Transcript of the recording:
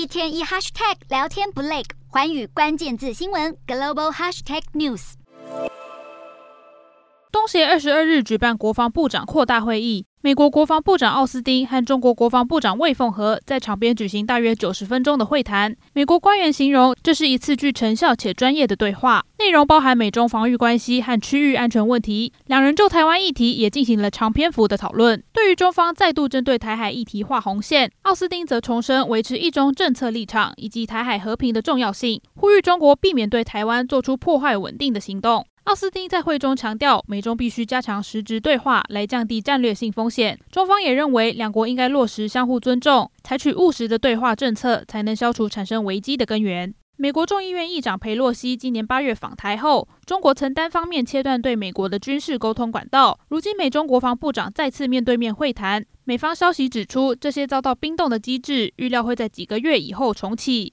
一天一 hashtag 聊天不累，环宇关键字新闻 global hashtag news。东协二十二日举办国防部长扩大会议。美国国防部长奥斯汀和中国国防部长魏凤和在场边举行大约九十分钟的会谈。美国官员形容这是一次具成效且专业的对话，内容包含美中防御关系和区域安全问题。两人就台湾议题也进行了长篇幅的讨论。对于中方再度针对台海议题画红线，奥斯汀则重申维持一中政策立场以及台海和平的重要性，呼吁中国避免对台湾做出破坏稳定的行动。奥斯汀在会中强调，美中必须加强实质对话，来降低战略性风险。中方也认为，两国应该落实相互尊重，采取务实的对话政策，才能消除产生危机的根源。美国众议院议长佩洛西今年八月访台后，中国曾单方面切断对美国的军事沟通管道。如今，美中国防部长再次面对面会谈，美方消息指出，这些遭到冰冻的机制，预料会在几个月以后重启。